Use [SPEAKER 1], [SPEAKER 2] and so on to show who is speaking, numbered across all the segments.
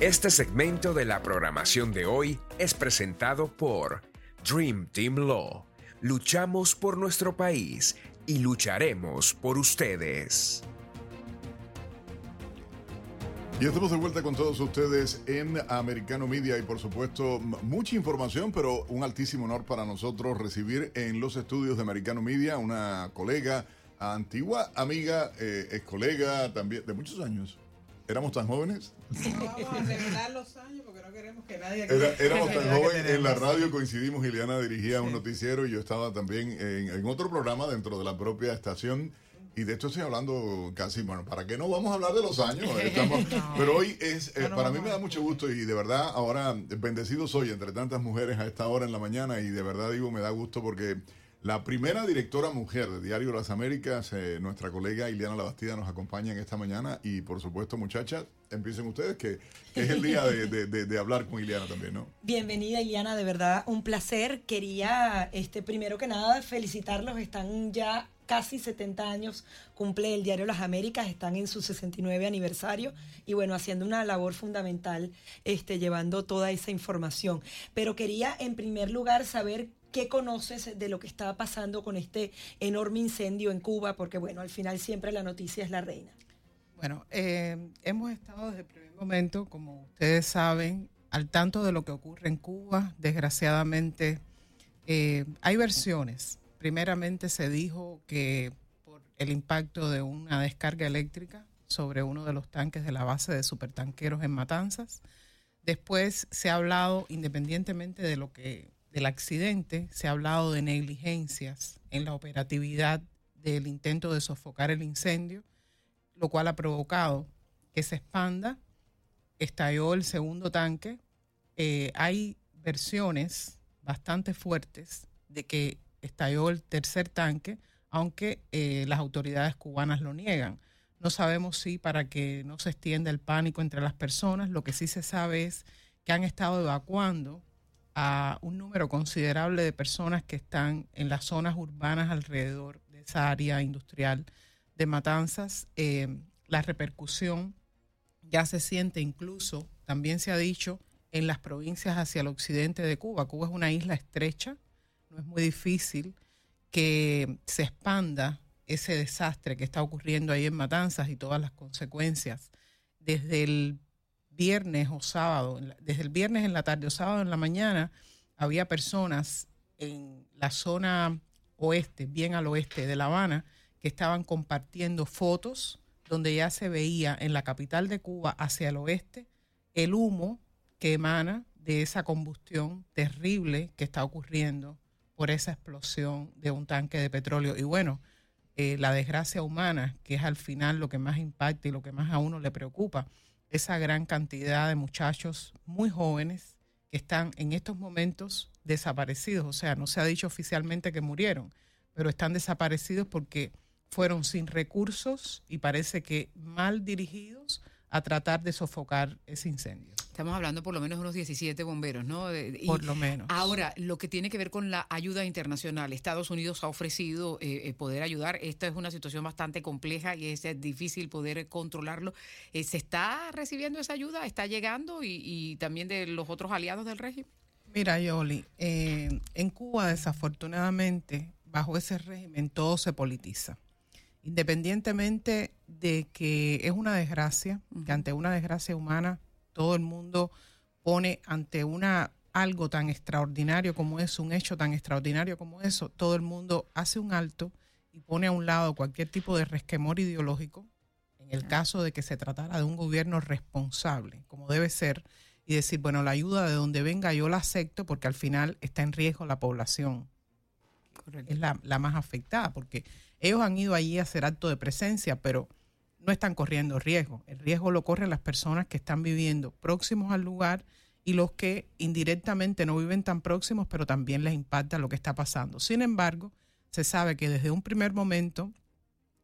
[SPEAKER 1] Este segmento de la programación de hoy es presentado por Dream Team Law. Luchamos por nuestro país y lucharemos por ustedes.
[SPEAKER 2] Y estamos de vuelta con todos ustedes en Americano Media y por supuesto mucha información, pero un altísimo honor para nosotros recibir en los estudios de Americano Media una colega, antigua amiga, eh, ex colega también de muchos años. ¿Éramos tan jóvenes?
[SPEAKER 3] No vamos a revelar los años porque no queremos que nadie...
[SPEAKER 2] éramos tan jóvenes, en la radio coincidimos, Ileana dirigía un noticiero y yo estaba también en, en otro programa dentro de la propia estación. Y de esto estoy hablando casi, bueno, ¿para qué no vamos a hablar de los años? pero hoy es, eh, para mí me da mucho gusto y de verdad ahora bendecido soy entre tantas mujeres a esta hora en la mañana y de verdad digo, me da gusto porque la primera directora mujer de Diario Las Américas, eh, nuestra colega Ileana Labastida nos acompaña en esta mañana y por supuesto muchachas, empiecen ustedes que, es el día de, hablar con Ileana también, ¿no?
[SPEAKER 4] Bienvenida Ileana, de verdad un placer. Quería, este, primero que nada, felicitarlos, están ya casi 70 años cumple el diario Las Américas, están en su 69 aniversario y bueno, haciendo una labor fundamental, este, llevando toda esa información. Pero quería en primer lugar saber qué conoces de lo que está pasando con este enorme incendio en Cuba, porque bueno, al final siempre la noticia es la reina.
[SPEAKER 3] Bueno, eh, hemos estado desde el primer momento, como ustedes saben, al tanto de lo que ocurre en Cuba. Desgraciadamente, eh, hay versiones primeramente se dijo que por el impacto de una descarga eléctrica sobre uno de los tanques de la base de supertanqueros en Matanzas. Después se ha hablado, independientemente de lo que del accidente, se ha hablado de negligencias en la operatividad del intento de sofocar el incendio, lo cual ha provocado que se expanda. Estalló el segundo tanque. Eh, hay versiones bastante fuertes de que estalló el tercer tanque, aunque eh, las autoridades cubanas lo niegan. No sabemos si para que no se extienda el pánico entre las personas, lo que sí se sabe es que han estado evacuando a un número considerable de personas que están en las zonas urbanas alrededor de esa área industrial de Matanzas. Eh, la repercusión ya se siente incluso, también se ha dicho, en las provincias hacia el occidente de Cuba. Cuba es una isla estrecha, no es muy difícil que se expanda ese desastre que está ocurriendo ahí en Matanzas y todas las consecuencias. Desde el viernes o sábado, desde el viernes en la tarde o sábado en la mañana, había personas en la zona oeste, bien al oeste de La Habana, que estaban compartiendo fotos donde ya se veía en la capital de Cuba hacia el oeste el humo que emana de esa combustión terrible que está ocurriendo por esa explosión de un tanque de petróleo. Y bueno, eh, la desgracia humana, que es al final lo que más impacta y lo que más a uno le preocupa, esa gran cantidad de muchachos muy jóvenes que están en estos momentos desaparecidos. O sea, no se ha dicho oficialmente que murieron, pero están desaparecidos porque fueron sin recursos y parece que mal dirigidos a tratar de sofocar ese incendio.
[SPEAKER 5] Estamos hablando por lo menos de unos 17 bomberos, ¿no?
[SPEAKER 3] por lo menos.
[SPEAKER 5] Ahora, lo que tiene que ver con la ayuda internacional, Estados Unidos ha ofrecido eh, eh, poder ayudar. Esta es una situación bastante compleja y es difícil poder controlarlo. Eh, ¿Se está recibiendo esa ayuda? ¿Está llegando? Y, también de los otros aliados del régimen.
[SPEAKER 3] Mira, Yoli, en Cuba desafortunadamente, bajo ese régimen, todo se politiza independientemente de que es una desgracia, que ante una desgracia humana todo el mundo pone ante una algo tan extraordinario como eso, un hecho tan extraordinario como eso, todo el mundo hace un alto y pone a un lado cualquier tipo de resquemor ideológico, en el caso de que se tratara de un gobierno responsable, como debe ser, y decir, bueno, la ayuda de donde venga yo la acepto porque al final está en riesgo la población. Es la, la más afectada, porque ellos han ido allí a hacer acto de presencia, pero no están corriendo riesgo. El riesgo lo corren las personas que están viviendo próximos al lugar y los que indirectamente no viven tan próximos, pero también les impacta lo que está pasando. Sin embargo, se sabe que desde un primer momento,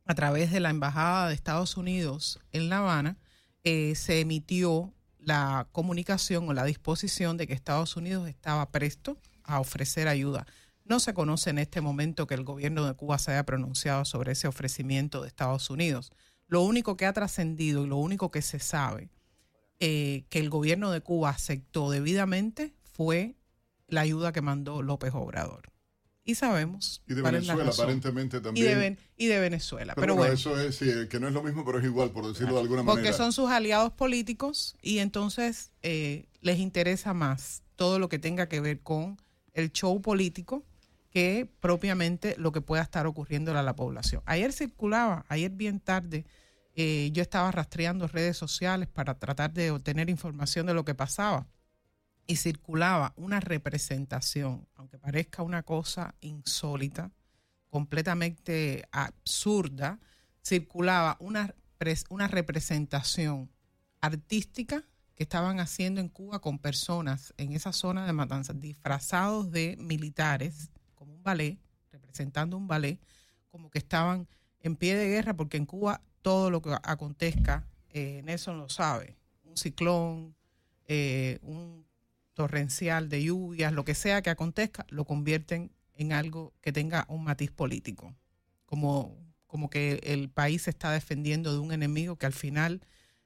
[SPEAKER 3] a través de la Embajada de Estados Unidos en La Habana, eh, se emitió la comunicación o la disposición de que Estados Unidos estaba presto a ofrecer ayuda. No se conoce en este momento que el gobierno de Cuba se haya pronunciado sobre ese ofrecimiento de Estados Unidos. Lo único que ha trascendido y lo único que se sabe eh, que el gobierno de Cuba aceptó debidamente fue la ayuda que mandó López Obrador. Y sabemos.
[SPEAKER 2] Y de Venezuela, aparentemente también.
[SPEAKER 3] Y de, Venezuela.
[SPEAKER 2] Pero, bueno, eso es, que no es lo mismo, pero es igual, por decirlo de alguna
[SPEAKER 3] manera. Porque son sus aliados políticos y entonces eh, les interesa más todo lo que tenga que ver con el show político que propiamente lo que pueda estar ocurriendo a la población. Ayer circulaba, ayer bien tarde, eh, yo estaba rastreando redes sociales para tratar de obtener información de lo que pasaba y circulaba una representación, aunque parezca una cosa insólita, completamente absurda, circulaba una, una representación artística que estaban haciendo en Cuba con personas en esa zona de matanzas disfrazados de militares ballet, representando un ballet, como que estaban en pie de guerra, porque en Cuba todo lo que acontezca, eh, Nelson lo sabe, un ciclón, eh, un torrencial de lluvias, lo que sea que acontezca, lo convierten en algo que tenga un matiz político, como, como que el país se está defendiendo de un enemigo que al final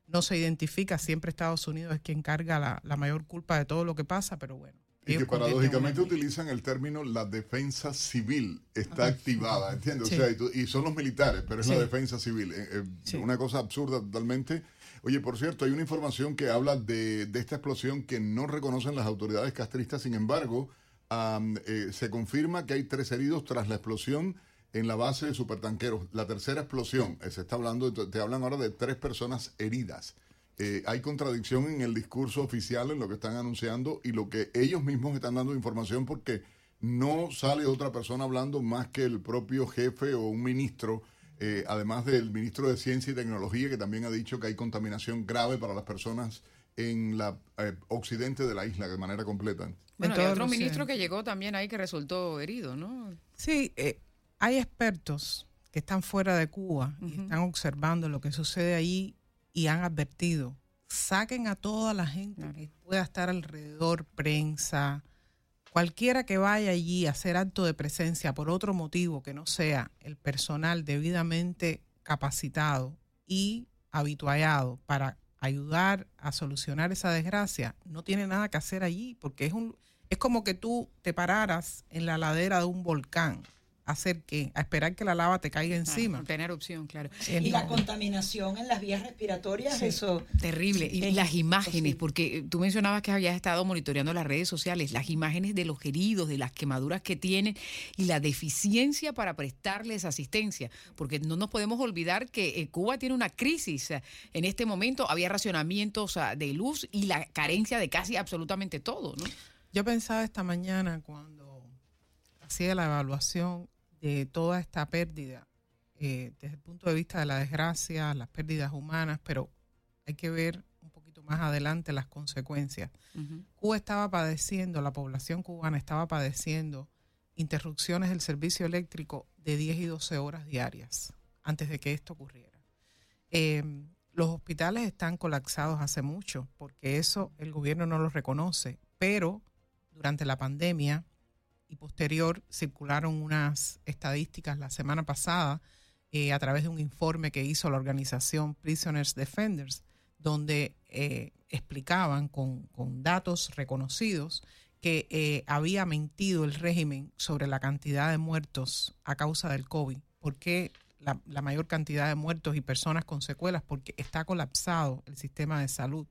[SPEAKER 3] no se identifica, siempre Estados Unidos es quien carga la, la mayor culpa de todo lo que pasa, pero bueno.
[SPEAKER 2] Y que paradójicamente utilizan el término la defensa civil está activada, ¿entiendes? O sea, y, son los militares, pero es la defensa civil. Eh, eh, una cosa absurda totalmente. Oye, por cierto, hay una información que habla de, esta explosión que no reconocen las autoridades castristas, sin embargo, eh, se confirma que hay tres heridos tras la explosión en la base de supertanqueros. La tercera explosión, se está hablando, te hablan ahora de tres personas heridas. Eh, hay contradicción en el discurso oficial, en lo que están anunciando y lo que ellos mismos están dando información porque no sale otra persona hablando más que el propio jefe o un ministro, eh, además del ministro de Ciencia y Tecnología, que también ha dicho que hay contaminación grave para las personas en la eh, occidente de la isla de manera completa.
[SPEAKER 5] Bueno, hay otro ministro que llegó también ahí que resultó herido, ¿no?
[SPEAKER 3] Sí, hay expertos que están fuera de Cuba y están observando lo que sucede ahí y han advertido, saquen a toda la gente que pueda estar alrededor, prensa, cualquiera que vaya allí a hacer acto de presencia por otro motivo que no sea el personal debidamente capacitado y habituallado para ayudar a solucionar esa desgracia, no tiene nada que hacer allí, porque es un es como que tú te pararas en la ladera de un volcán hacer qué? A esperar que la lava te caiga encima.
[SPEAKER 5] tener opción, claro.
[SPEAKER 4] Y la contaminación en las vías respiratorias, eso.
[SPEAKER 5] Terrible. Y las imágenes, porque tú mencionabas que habías estado monitoreando las redes sociales, las imágenes de los heridos, de las quemaduras que tienen y la deficiencia para prestarles asistencia, porque no nos podemos olvidar que eh, Cuba tiene una crisis en este momento, había racionamientos de luz y la carencia de casi absolutamente todo, ¿no?
[SPEAKER 3] Yo pensaba esta mañana cuando hacía la evaluación de toda esta pérdida eh, desde el punto de vista de la desgracia, las pérdidas humanas, pero hay que ver un poquito más adelante las consecuencias. Cuba estaba padeciendo, la población cubana estaba padeciendo interrupciones del servicio eléctrico de 10 y 12 horas diarias antes de que esto ocurriera. Em, los hospitales están colapsados hace mucho porque eso el gobierno no lo reconoce, pero durante la pandemia y posterior circularon unas estadísticas la semana pasada eh, a través de un informe que hizo la organización Prisoners Defenders, donde eh, explicaban con, datos reconocidos que eh, había mentido el régimen sobre la cantidad de muertos a causa del COVID. ¿Por qué la, mayor cantidad de muertos y personas con secuelas? Porque está colapsado el sistema de salud.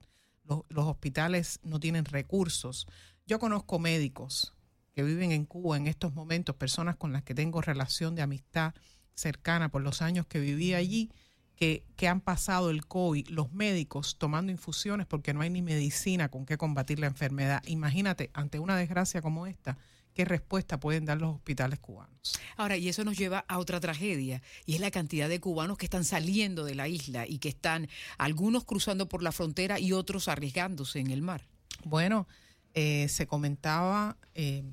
[SPEAKER 3] Los hospitales no tienen recursos. Yo conozco médicos que viven en Cuba en estos momentos, personas con las que tengo relación de amistad cercana por los años que viví allí, que, que, han pasado el COVID, los médicos tomando infusiones porque no hay ni medicina con qué combatir la enfermedad. Imagínate, ante una desgracia como esta, qué respuesta pueden dar los hospitales cubanos.
[SPEAKER 5] Ahora, y eso nos lleva a otra tragedia, y es la cantidad de cubanos que están saliendo de la isla y que están algunos cruzando por la frontera y otros arriesgándose en el mar.
[SPEAKER 3] Bueno, eh, se comentaba, eh,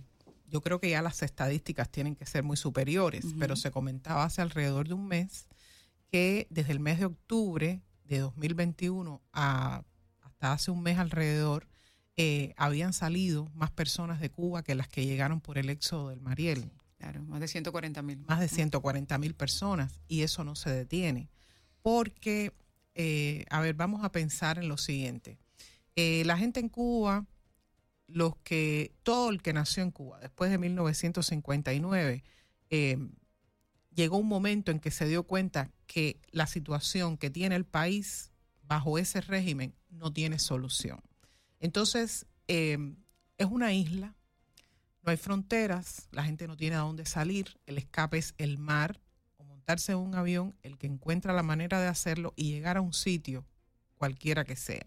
[SPEAKER 3] yo creo que ya las estadísticas tienen que ser muy superiores, pero se comentaba hace alrededor de un mes que desde el mes de octubre de 2021 a, hasta hace un mes alrededor, eh, habían salido más personas de Cuba que las que llegaron por el éxodo del Mariel.
[SPEAKER 5] Claro, más de 140 mil.
[SPEAKER 3] Más de 140 mil personas y eso no se detiene. Porque, eh, a ver, vamos a pensar en lo siguiente. Eh, la gente en Cuba, los que, todo el que nació en Cuba después de 1959, llegó un momento en que se dio cuenta que la situación que tiene el país bajo ese régimen no tiene solución. Entonces, em, es una isla, no hay fronteras, la gente no tiene a dónde salir, el escape es el mar o montarse en un avión, el que encuentra la manera de hacerlo y llegar a un sitio, cualquiera que sea.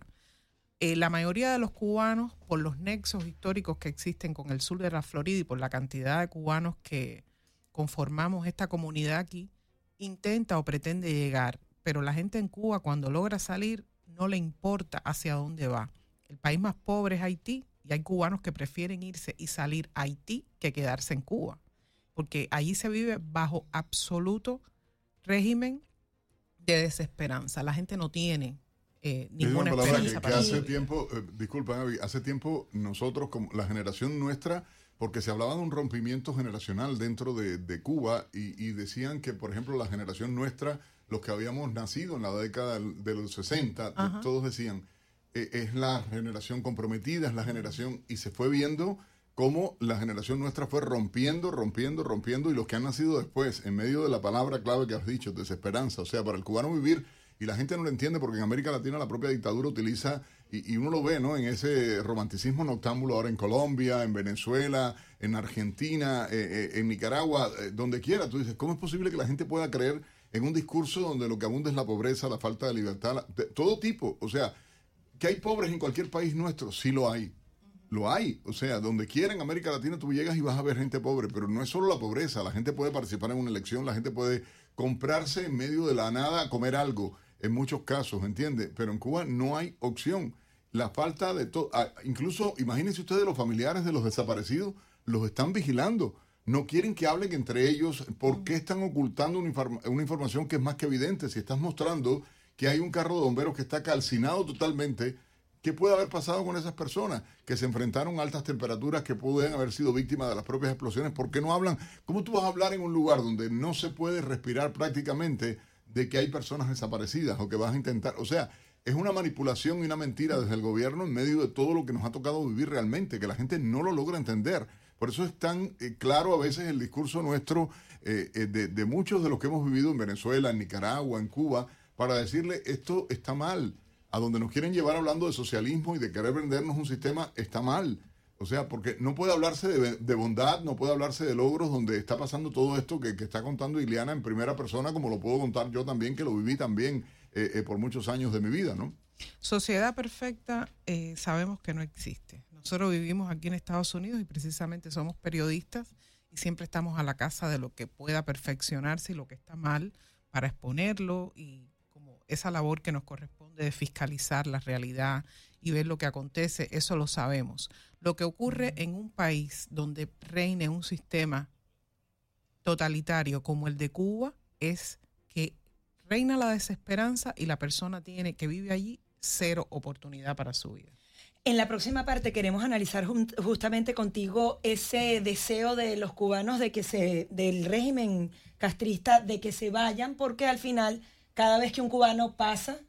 [SPEAKER 3] Eh, la mayoría de los cubanos, por los nexos históricos que existen con el sur de la Florida y por la cantidad de cubanos que conformamos esta comunidad aquí, intenta o pretende llegar, pero la gente en Cuba cuando logra salir no le importa hacia dónde va. El país más pobre es Haití y hay cubanos que prefieren irse y salir a Haití que quedarse en Cuba, porque allí se vive bajo absoluto régimen de desesperanza. La gente no tiene eh, ninguna
[SPEAKER 2] que, hace tiempo, eh, disculpa, hace tiempo nosotros, como la generación nuestra, porque se hablaba de un rompimiento generacional dentro de, Cuba y, decían que, por ejemplo, la generación nuestra, los que habíamos nacido en la década de los 60, todos decían, e, es la generación comprometida, es la generación, y se fue viendo cómo la generación nuestra fue rompiendo, rompiendo, rompiendo, y los que han nacido después, en medio de la palabra clave que has dicho, desesperanza, o sea, para el cubano vivir, y la gente no lo entiende porque en América Latina la propia dictadura utiliza y, uno lo ve, ¿no? En ese romanticismo noctámbulo ahora en Colombia, en Venezuela, en Argentina, eh, eh, en Nicaragua, eh, donde quiera. Tú dices, ¿cómo es posible que la gente pueda creer en un discurso donde lo que abunda es la pobreza, la falta de libertad, todo tipo? O sea, que hay pobres en cualquier país nuestro, sí lo hay. Lo hay, o sea, donde quiera en América Latina tú llegas y vas a ver gente pobre, pero no es solo la pobreza, la gente puede participar en una elección, la gente puede comprarse en medio de la nada comer algo, en muchos casos, ¿entiende? Pero en Cuba no hay opción la falta de todo. Ah, incluso, imagínense ustedes, los familiares de los desaparecidos los están vigilando. No quieren que hablen entre ellos. ¿Por qué están ocultando una, una información que es más que evidente? Si estás mostrando que hay un carro de bomberos que está calcinado totalmente, ¿qué puede haber pasado con esas personas que se enfrentaron a altas temperaturas, que pueden haber sido víctimas de las propias explosiones? ¿Por qué no hablan? ¿Cómo tú vas a hablar en un lugar donde no se puede respirar prácticamente de que hay personas desaparecidas o que vas a intentar? O sea, es una manipulación y una mentira desde el gobierno en medio de todo lo que nos ha tocado vivir realmente, que la gente no lo logra entender. Por eso es tan eh, claro a veces el discurso nuestro eh, eh, de, muchos de los que hemos vivido en Venezuela, en Nicaragua, en Cuba, para decirle esto está mal. A donde nos quieren llevar hablando de socialismo y de querer vendernos un sistema está mal. O sea, porque no puede hablarse de, bondad, no puede hablarse de logros donde está pasando todo esto que, que está contando Ileana en primera persona, como lo puedo contar yo también, que lo viví también eh, eh, por muchos años de mi vida, ¿no?
[SPEAKER 3] Sociedad perfecta eh, sabemos que no existe. Nosotros vivimos aquí en Estados Unidos y precisamente somos periodistas y siempre estamos a la casa de lo que pueda perfeccionarse y lo que está mal para exponerlo y esa labor que nos corresponde de fiscalizar la realidad y ver lo que acontece, eso lo sabemos. Lo que ocurre en un país donde reine un sistema totalitario como el de Cuba es que reina la desesperanza y la persona tiene que vive allí cero oportunidad para su vida.
[SPEAKER 4] En la próxima parte queremos analizar justamente contigo ese deseo de los cubanos de que se del régimen castrista de que se vayan porque al final cada vez que un cubano pasa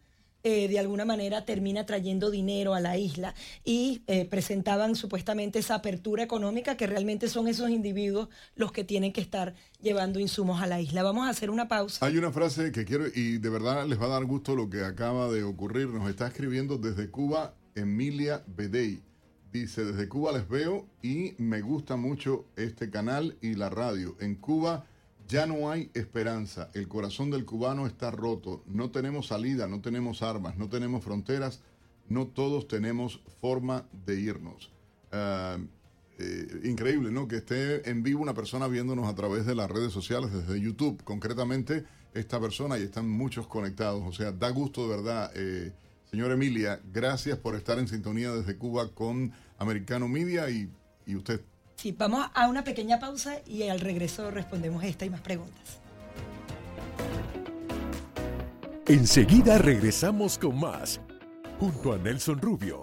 [SPEAKER 4] eh, de alguna manera termina trayendo dinero a la isla y eh, presentaban supuestamente esa apertura económica que realmente son esos individuos los que tienen que estar llevando insumos a la isla. Vamos a hacer una pausa.
[SPEAKER 2] Hay una frase que quiero y de verdad les va a dar gusto lo que acaba de ocurrir. Nos está escribiendo desde Cuba Emilia Bedey. Dice, desde Cuba les veo y me gusta mucho este canal y la radio. En Cuba ya no hay esperanza, el corazón del cubano está roto, no tenemos salida, no tenemos armas, no tenemos fronteras, no todos tenemos forma de irnos. Ah, eh, increíble, ¿no? Que esté en vivo una persona viéndonos a través de las redes sociales, desde YouTube, concretamente esta persona, y están muchos conectados. O sea, da gusto de verdad eh, Señora Emilia, gracias por estar en sintonía desde Cuba con Americano Media y, y usted.
[SPEAKER 4] Sí, vamos a una pequeña pausa y al regreso respondemos esta y más preguntas.
[SPEAKER 6] Enseguida regresamos con más, junto a Nelson Rubio,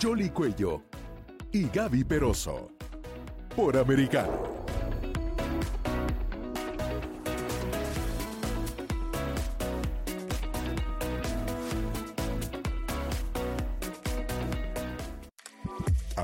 [SPEAKER 6] Jolly Cuello y Gaby Peroso, por Americano.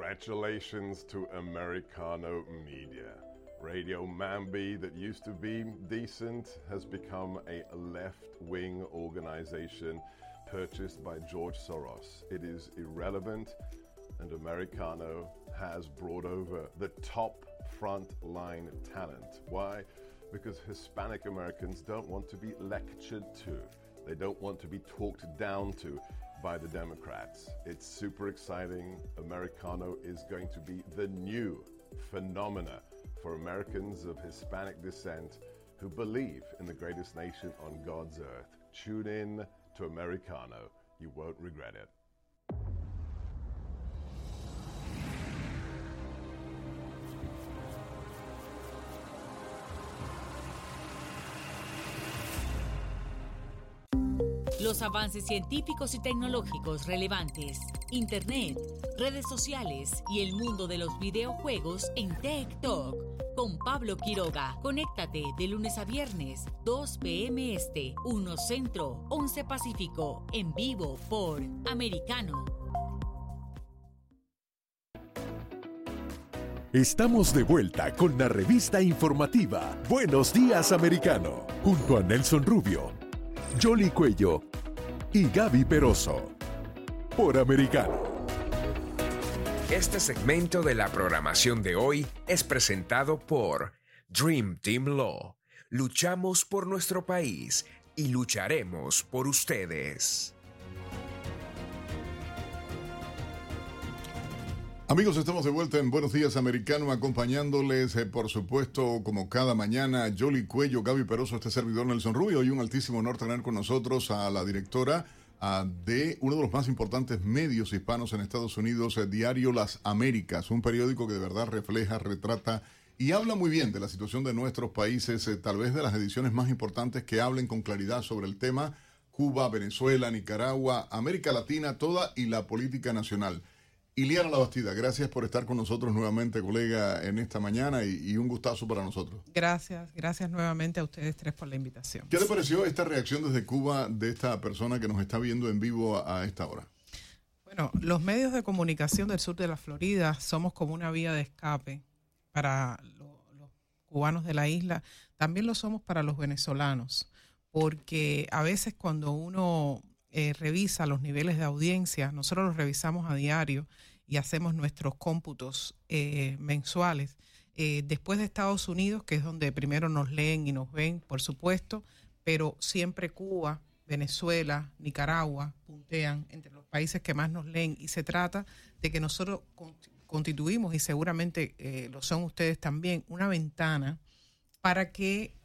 [SPEAKER 7] Congratulations to Americano Media. Radio Mambi, that used to be decent, has become a left wing organization purchased by George Soros. It is irrelevant, and Americano has brought over the top frontline talent. Why? Because Hispanic Americans don't want to be lectured to. They don't want to be talked down to by the Democrats. It's super exciting. Americano is going to be the new phenomena for Americans of Hispanic descent who believe in the greatest nation on God's earth. Tune in to Americano. You won't regret it.
[SPEAKER 8] Avances científicos y tecnológicos relevantes, Internet, redes sociales y el mundo de los videojuegos en Tech Talk con Pablo Quiroga. Conéctate de lunes a viernes, 2 p.m. Este, 1 Centro, 11 Pacífico, en vivo por Americano.
[SPEAKER 6] Estamos de vuelta con la revista informativa Buenos Días Americano, junto a Nelson Rubio, Jolly Cuello y Gaby Peroso, por Americano.
[SPEAKER 1] Este segmento de la programación de hoy es presentado por Dream Team Law. Luchamos por nuestro país y lucharemos por ustedes.
[SPEAKER 2] Amigos, estamos de vuelta en Buenos Días Americano, acompañándoles, eh, por supuesto, como cada mañana, Jolly Cuello, Gaby Peroso, este servidor Nelson Rubio, y un altísimo honor tener con nosotros a la directora de uno de los más importantes medios hispanos en Estados Unidos, el diario Las Américas, un periódico que de verdad refleja, retrata y habla muy bien de la situación de nuestros países, eh, tal vez de las ediciones más importantes que hablen con claridad sobre el tema, Cuba, Venezuela, Nicaragua, América Latina, toda y la política nacional. Iliana Labastida, gracias por estar con nosotros nuevamente, colega, en esta mañana y, y, un gustazo para nosotros.
[SPEAKER 3] Gracias, gracias nuevamente a ustedes tres por la invitación.
[SPEAKER 2] ¿Qué le pareció esta reacción desde Cuba de esta persona que nos está viendo en vivo a, a esta hora?
[SPEAKER 3] Bueno, los medios de comunicación del sur de la Florida somos como una vía de escape para lo, los cubanos de la isla, también lo somos para los venezolanos, porque a veces cuando uno eh, revisa los niveles de audiencia, nosotros los revisamos a diario y hacemos nuestros cómputos eh, mensuales. Eh, después de Estados Unidos, que es donde primero nos leen y nos ven, por supuesto, pero siempre Cuba, Venezuela, Nicaragua puntean entre los países que más nos leen y se trata de que nosotros constituimos, y seguramente eh, lo son ustedes también, una ventana para que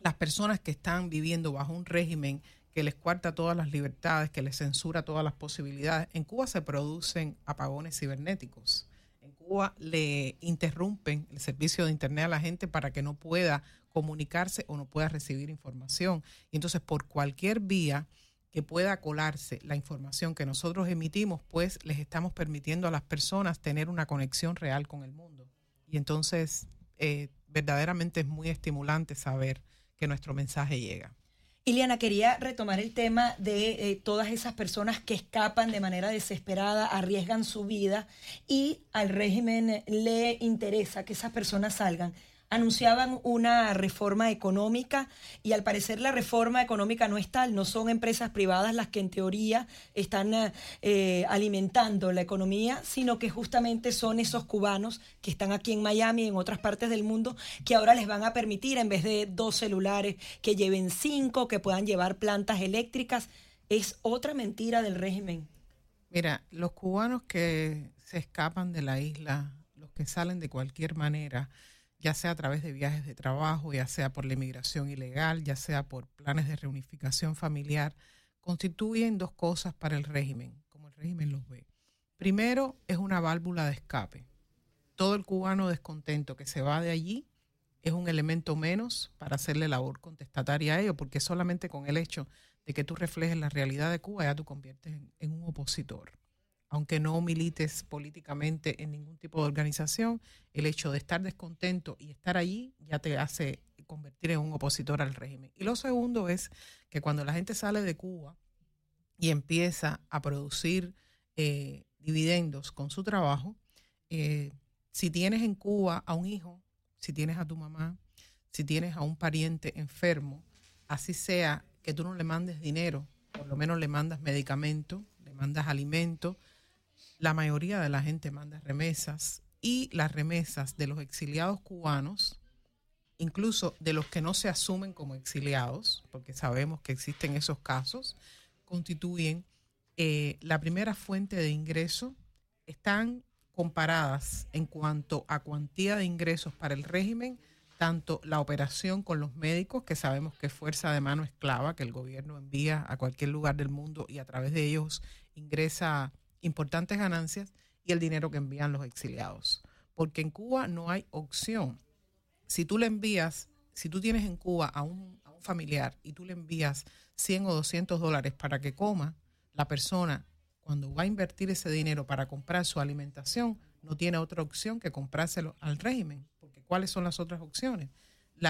[SPEAKER 3] las personas que están viviendo bajo un régimen que les cuarta todas las libertades, que les censura todas las posibilidades. En Cuba se producen apagones cibernéticos. En Cuba le interrumpen el servicio de Internet a la gente para que no pueda comunicarse o no pueda recibir información. Y entonces, por cualquier vía que pueda colarse la información que nosotros emitimos, pues les estamos permitiendo a las personas tener una conexión real con el mundo. Y entonces, eh, verdaderamente es muy estimulante saber que nuestro mensaje llega.
[SPEAKER 4] Iliana, quería retomar el tema de eh, todas esas personas que escapan de manera desesperada, arriesgan su vida y al régimen le interesa que esas personas salgan anunciaban una reforma económica y al parecer la reforma económica no es tal, no son empresas privadas las que en teoría están eh, alimentando la economía, sino que justamente son esos cubanos que están aquí en Miami y en otras partes del mundo que ahora les van a permitir en vez de dos celulares que lleven cinco, que puedan llevar plantas eléctricas. Es otra mentira del régimen.
[SPEAKER 3] Mira, los cubanos que se escapan de la isla, los que salen de cualquier manera, ya sea a través de viajes de trabajo, ya sea por la inmigración ilegal, ya sea por planes de reunificación familiar, constituyen dos cosas para el régimen, como el régimen los ve. Primero, es una válvula de escape. Todo el cubano descontento que se va de allí es un elemento menos para hacerle labor contestataria a ellos, porque solamente con el hecho de que tú reflejes la realidad de Cuba ya tú conviertes en un opositor aunque no milites políticamente en ningún tipo de organización, el hecho de estar descontento y estar allí ya te hace convertir en un opositor al régimen. Y lo segundo es que cuando la gente sale de Cuba y empieza a producir eh, dividendos con su trabajo, eh, si tienes en Cuba a un hijo, si tienes a tu mamá, si tienes a un pariente enfermo, así sea que tú no le mandes dinero, por lo menos le mandas medicamento, le mandas alimento, la mayoría de la gente manda remesas y las remesas de los exiliados cubanos, incluso de los que no se asumen como exiliados, porque sabemos que existen esos casos, constituyen eh, la primera fuente de ingreso, están comparadas en cuanto a cuantía de ingresos para el régimen, tanto la operación con los médicos, que sabemos que es fuerza de mano esclava, que el gobierno envía a cualquier lugar del mundo y a través de ellos ingresa importantes ganancias y el dinero que envían los exiliados. Porque en Cuba no hay opción. Si tú le envías, si tú tienes en Cuba a un, a un familiar y tú le envías 100 o 200 dólares para que coma, la persona cuando va a invertir ese dinero para comprar su alimentación, no tiene otra opción que comprárselo al régimen. Porque ¿cuáles son las otras opciones?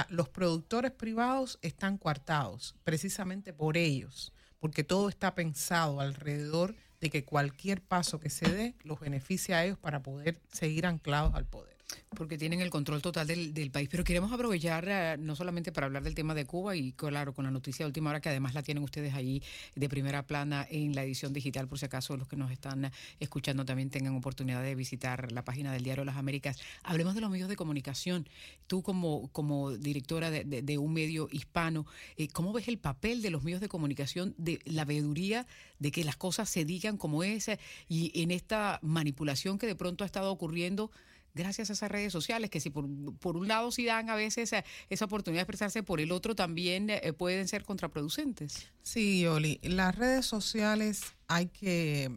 [SPEAKER 3] los productores privados están coartados precisamente por ellos, porque todo está pensado alrededor de que cualquier paso que se dé los beneficia a ellos para poder seguir anclados al poder.
[SPEAKER 5] Porque tienen el control total del, país. Pero queremos aprovechar eh, no solamente para hablar del tema de Cuba y claro, con la noticia de última hora que además la tienen ustedes ahí de primera plana en la edición digital, por si acaso los que nos están escuchando también tengan oportunidad de visitar la página del Diario de las Américas. Hablemos de los medios de comunicación. Tú como, como directora de, un medio hispano, eh, ¿cómo ves el papel de los medios de comunicación, de la veeduría, de que las cosas se digan como es y en esta manipulación que de pronto ha estado ocurriendo? Gracias a esas redes sociales, que si por, un lado sí dan a veces esa, esa oportunidad de expresarse, por el otro también eh, pueden ser contraproducentes.
[SPEAKER 3] Sí, Yoli, las redes sociales hay que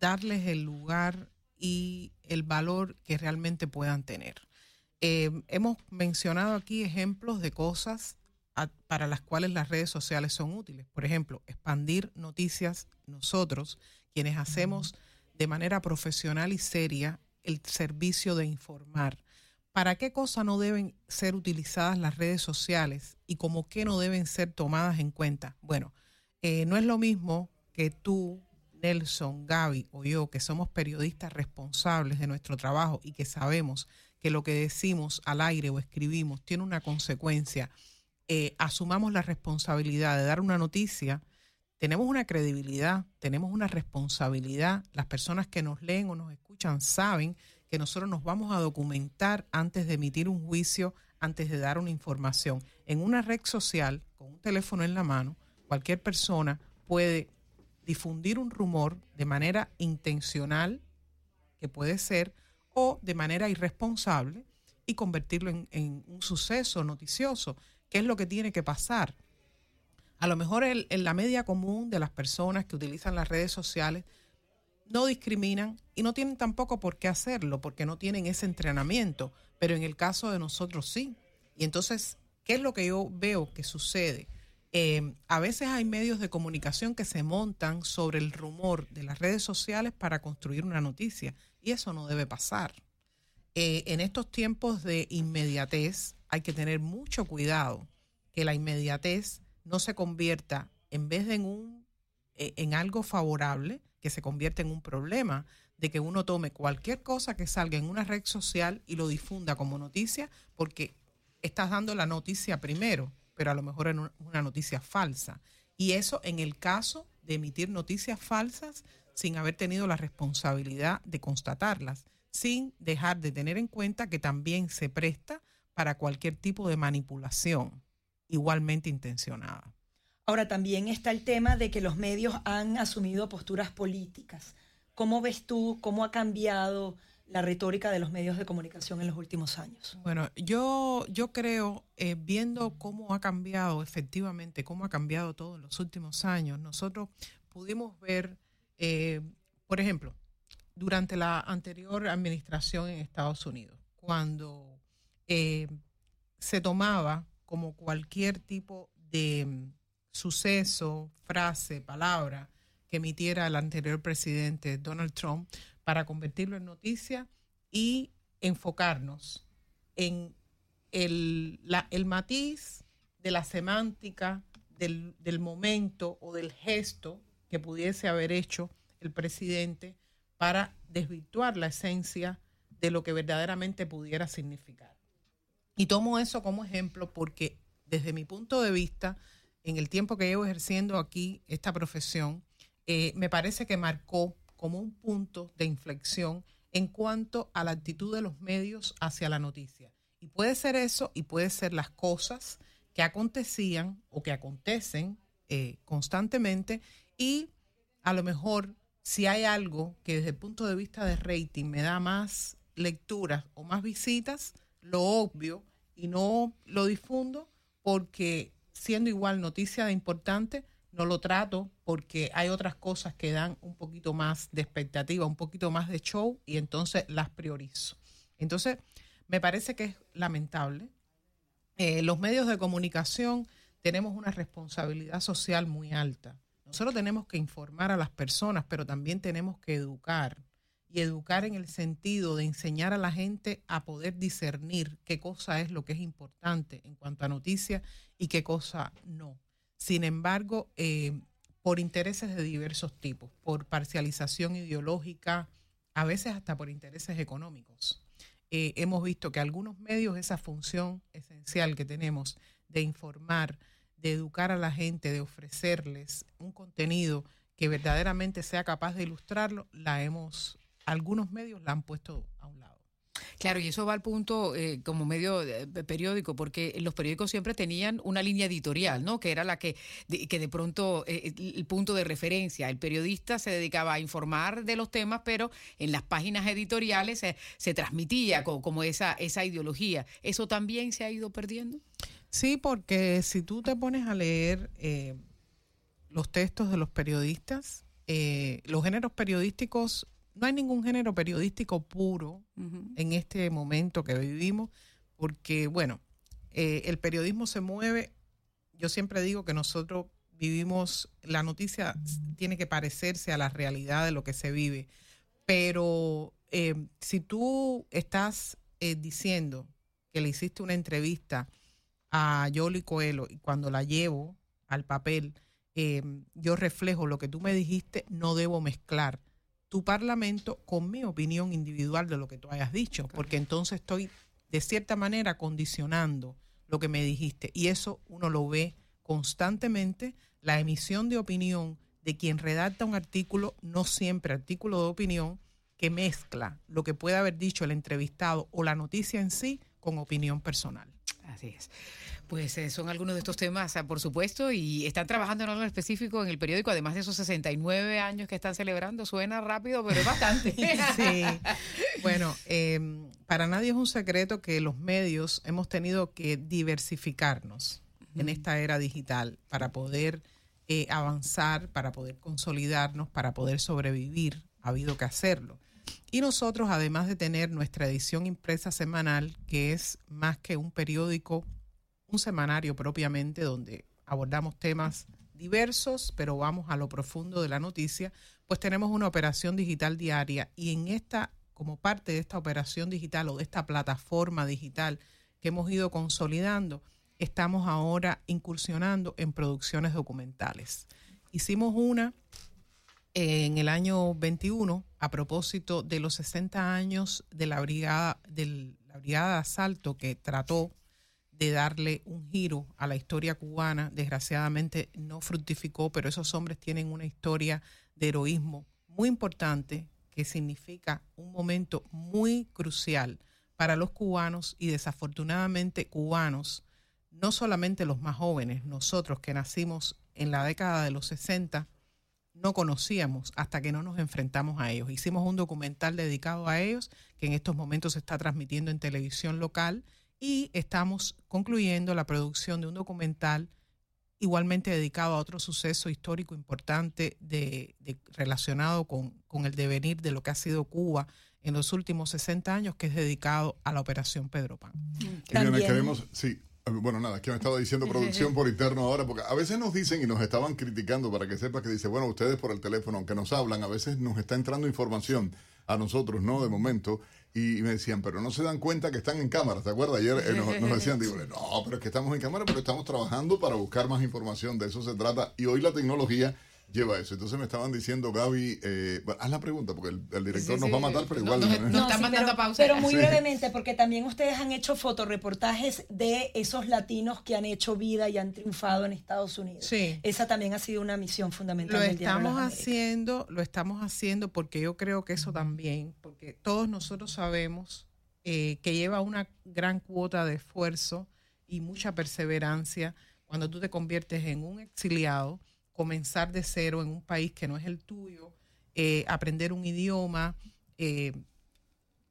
[SPEAKER 3] darles el lugar y el valor que realmente puedan tener. Eh, hemos mencionado aquí ejemplos de cosas para las cuales las redes sociales son útiles. Por ejemplo, expandir noticias nosotros, quienes hacemos de manera profesional y seria el servicio de informar. ¿Para qué cosa no deben ser utilizadas las redes sociales y como qué no deben ser tomadas en cuenta? Bueno, eh, no es lo mismo que tú, Nelson, Gaby o yo, que somos periodistas responsables de nuestro trabajo y que sabemos que lo que decimos al aire o escribimos tiene una consecuencia, eh, asumamos la responsabilidad de dar una noticia, tenemos una credibilidad, tenemos una responsabilidad. Las personas que nos leen o nos escuchan saben que nosotros nos vamos a documentar antes de emitir un juicio, antes de dar una información. En una red social, con un teléfono en la mano, cualquier persona puede difundir un rumor de manera intencional, que puede ser, o de manera irresponsable, y convertirlo en, un suceso noticioso. ¿Qué es lo que tiene que pasar? A lo mejor en la media común de las personas que utilizan las redes sociales no discriminan y no tienen tampoco por qué hacerlo porque no tienen ese entrenamiento, pero en el caso de nosotros sí. Y entonces, ¿qué es lo que yo veo que sucede? Eh, a veces hay medios de comunicación que se montan sobre el rumor de las redes sociales para construir una noticia y eso no debe pasar. Eh, en estos tiempos de inmediatez hay que tener mucho cuidado que la inmediatez no se convierta en vez de en un eh, en algo favorable que se convierta en un problema de que uno tome cualquier cosa que salga en una red social y lo difunda como noticia porque estás dando la noticia primero pero a lo mejor en una noticia falsa. Y eso en el caso de emitir noticias falsas sin haber tenido la responsabilidad de constatarlas, sin dejar de tener en cuenta que también se presta para cualquier tipo de manipulación, igualmente intencionada.
[SPEAKER 4] Ahora también está el tema de que los medios han asumido posturas políticas. ¿Cómo ves tú cómo ha cambiado la retórica de los medios de comunicación en los últimos años?
[SPEAKER 3] Bueno, yo, yo creo, eh, viendo cómo ha cambiado efectivamente, cómo ha cambiado todo en los últimos años, nosotros pudimos ver, eh, por ejemplo, durante la anterior administración en Estados Unidos, cuando eh, se tomaba como cualquier tipo de mm, suceso, frase, palabra que emitiera el anterior presidente Donald Trump, para convertirlo en noticia y enfocarnos en el, el matiz de la semántica del, del, momento o del gesto que pudiese haber hecho el presidente para desvirtuar la esencia de lo que verdaderamente pudiera significar. Y tomo eso como ejemplo porque desde mi punto de vista, en el tiempo que llevo ejerciendo aquí esta profesión, eh, me parece que marcó como un punto de inflexión en cuanto a la actitud de los medios hacia la noticia. Y puede ser eso y puede ser las cosas que acontecían o que acontecen eh, constantemente y a lo mejor si hay algo que desde el punto de vista de rating me da más lecturas o más visitas, lo obvio y no lo difundo porque siendo igual noticia de importante, no lo trato porque hay otras cosas que dan un poquito más de expectativa, un poquito más de show y entonces las priorizo. Entonces, me parece que es lamentable. Eh, los medios de comunicación tenemos una responsabilidad social muy alta. Nosotros tenemos que informar a las personas, pero también tenemos que educar. Y educar en el sentido de enseñar a la gente a poder discernir qué cosa es lo que es importante en cuanto a noticias y qué cosa no. Sin embargo, eh, por intereses de diversos tipos, por parcialización ideológica, a veces hasta por intereses económicos. Eh, hemos visto que algunos medios esa función esencial que tenemos de informar, de educar a la gente, de ofrecerles un contenido que verdaderamente sea capaz de ilustrarlo, la hemos, algunos medios la han puesto a un lado.
[SPEAKER 5] Claro, y eso va al punto eh, como medio eh, periódico, porque los periódicos siempre tenían una línea editorial, ¿no? Que era la que de, que de pronto eh, el punto de referencia. El periodista se dedicaba a informar de los temas, pero en las páginas editoriales se, transmitía como, esa, esa ideología. ¿Eso también se ha ido perdiendo?
[SPEAKER 3] Sí, porque si tú te pones a leer los textos de los periodistas, los géneros periodísticos no hay ningún género periodístico puro en este momento que vivimos, porque, bueno, eh, el periodismo se mueve. Yo siempre digo que nosotros vivimos, la noticia tiene que parecerse a la realidad de lo que se vive, pero eh, si tú estás eh, diciendo que le hiciste una entrevista a Yoli Coelho y cuando la llevo al papel, yo reflejo lo que tú me dijiste, no debo mezclar tu parlamento con mi opinión individual de lo que tú hayas dicho, porque entonces estoy de cierta manera condicionando lo que me dijiste y eso uno lo ve constantemente, la emisión de opinión de quien redacta un artículo, no siempre artículo de opinión, que mezcla lo que puede haber dicho el entrevistado o la noticia en sí con opinión personal.
[SPEAKER 5] Así es. Pues eh, son algunos de estos temas, ah, por supuesto, y están trabajando en algo específico en el periódico, además de esos 69 años que están celebrando. Suena rápido, pero es bastante.
[SPEAKER 3] sí. Bueno, em, para nadie es un secreto que los medios hemos tenido que diversificarnos en esta era digital para poder eh, avanzar, para poder consolidarnos, para poder sobrevivir habido que hacerlo. Y nosotros, además de tener nuestra edición impresa semanal, que es más que un periódico, un semanario propiamente, donde abordamos temas diversos, pero vamos a lo profundo de la noticia, pues tenemos una operación digital diaria y en esta, como parte de esta operación digital o de esta plataforma digital que hemos ido consolidando, estamos ahora incursionando en producciones documentales. Hicimos una en el año 21 a propósito de los 60 años de la brigada, de la brigada de asalto que trató de darle un giro a la historia cubana. Desgraciadamente no fructificó, pero esos hombres tienen una historia de heroísmo muy importante que significa un momento muy crucial para los cubanos y desafortunadamente cubanos, no solamente los más jóvenes, nosotros que nacimos en la década de los 60, no conocíamos hasta que no nos enfrentamos a ellos. Hicimos un documental dedicado a ellos que en estos momentos se está transmitiendo en televisión local y estamos concluyendo la producción de un documental igualmente dedicado a otro suceso histórico importante de, relacionado con, con, el devenir de lo que ha sido Cuba en los últimos 60 años, que es dedicado a la Operación Pedro Pan.
[SPEAKER 2] También. queremos, sí, bueno, nada, que me estaba diciendo producción por interno ahora, porque a veces nos dicen y nos estaban criticando para que sepa que dice, bueno, ustedes por el teléfono, aunque nos hablan, a veces nos está entrando información a nosotros, ¿no? De momento, y me decían, pero no se dan cuenta que están en cámara, ¿te acuerdas? Ayer eh, nos, decían, digo, no, pero es que estamos en cámara, pero estamos trabajando para buscar más información, de eso se trata, y hoy la tecnología lleva eso. Entonces me estaban diciendo, Gaby, eh, haz la pregunta, porque el, director nos va a matar, pero igual...
[SPEAKER 4] Nos, está mandando pausa. Pero muy brevemente, porque también ustedes han hecho fotoreportajes de esos latinos que han hecho vida y han triunfado en Estados Unidos. Sí. Esa también ha sido una misión fundamental.
[SPEAKER 3] Lo estamos haciendo, lo estamos haciendo porque yo creo que eso también, porque todos nosotros sabemos eh, que lleva una gran cuota de esfuerzo y mucha perseverancia cuando tú te conviertes en un exiliado comenzar de cero en un país que no es el tuyo, eh, aprender un idioma, eh,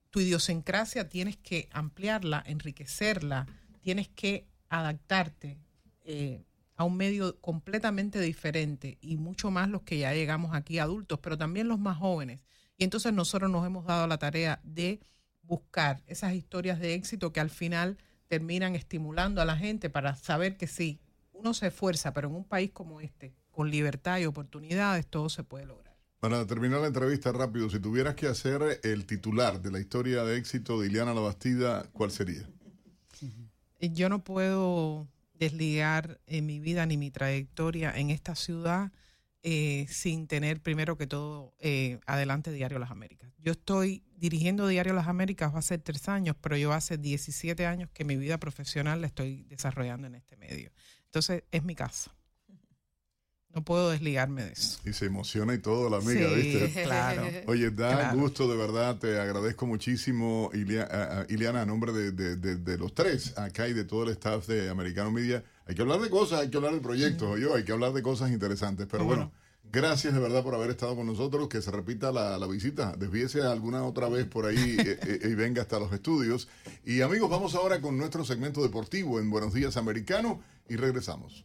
[SPEAKER 3] tu idiosincrasia tienes que ampliarla, enriquecerla, tienes que adaptarte eh, a un medio completamente diferente y mucho más los que ya llegamos aquí adultos, pero también los más jóvenes. Y entonces nosotros nos hemos dado la tarea de buscar esas historias de éxito que al final terminan estimulando a la gente para saber que sí, uno se esfuerza, pero en un país como este, con libertad y oportunidades, todo se puede lograr.
[SPEAKER 2] Para terminar la entrevista rápido, si tuvieras que hacer el titular de la historia de éxito de Ileana Labastida, ¿cuál sería?
[SPEAKER 3] Yo no puedo desligar en mi vida ni mi trayectoria en esta ciudad eh, sin tener primero que todo eh, adelante Diario Las Américas. Yo estoy dirigiendo Diario Las Américas hace tres años, pero yo hace 17 años que mi vida profesional la estoy desarrollando en este medio. Entonces es mi casa. No puedo desligarme de eso.
[SPEAKER 2] Y se emociona y todo la amiga, ¿viste?
[SPEAKER 3] Claro.
[SPEAKER 2] Oye, da gusto, de verdad, te agradezco muchísimo, Iliana, a nombre de, los tres, acá y de todo el staff de Americano Media. Hay que hablar de cosas, hay que hablar de proyectos, yo, hay que hablar de cosas interesantes. Pero bueno, gracias de verdad por haber estado con nosotros, que se repita la, visita, desvíese alguna otra vez por ahí eh, eh, y venga hasta los estudios. Y amigos, vamos ahora con nuestro segmento deportivo en Buenos Días Americano y regresamos.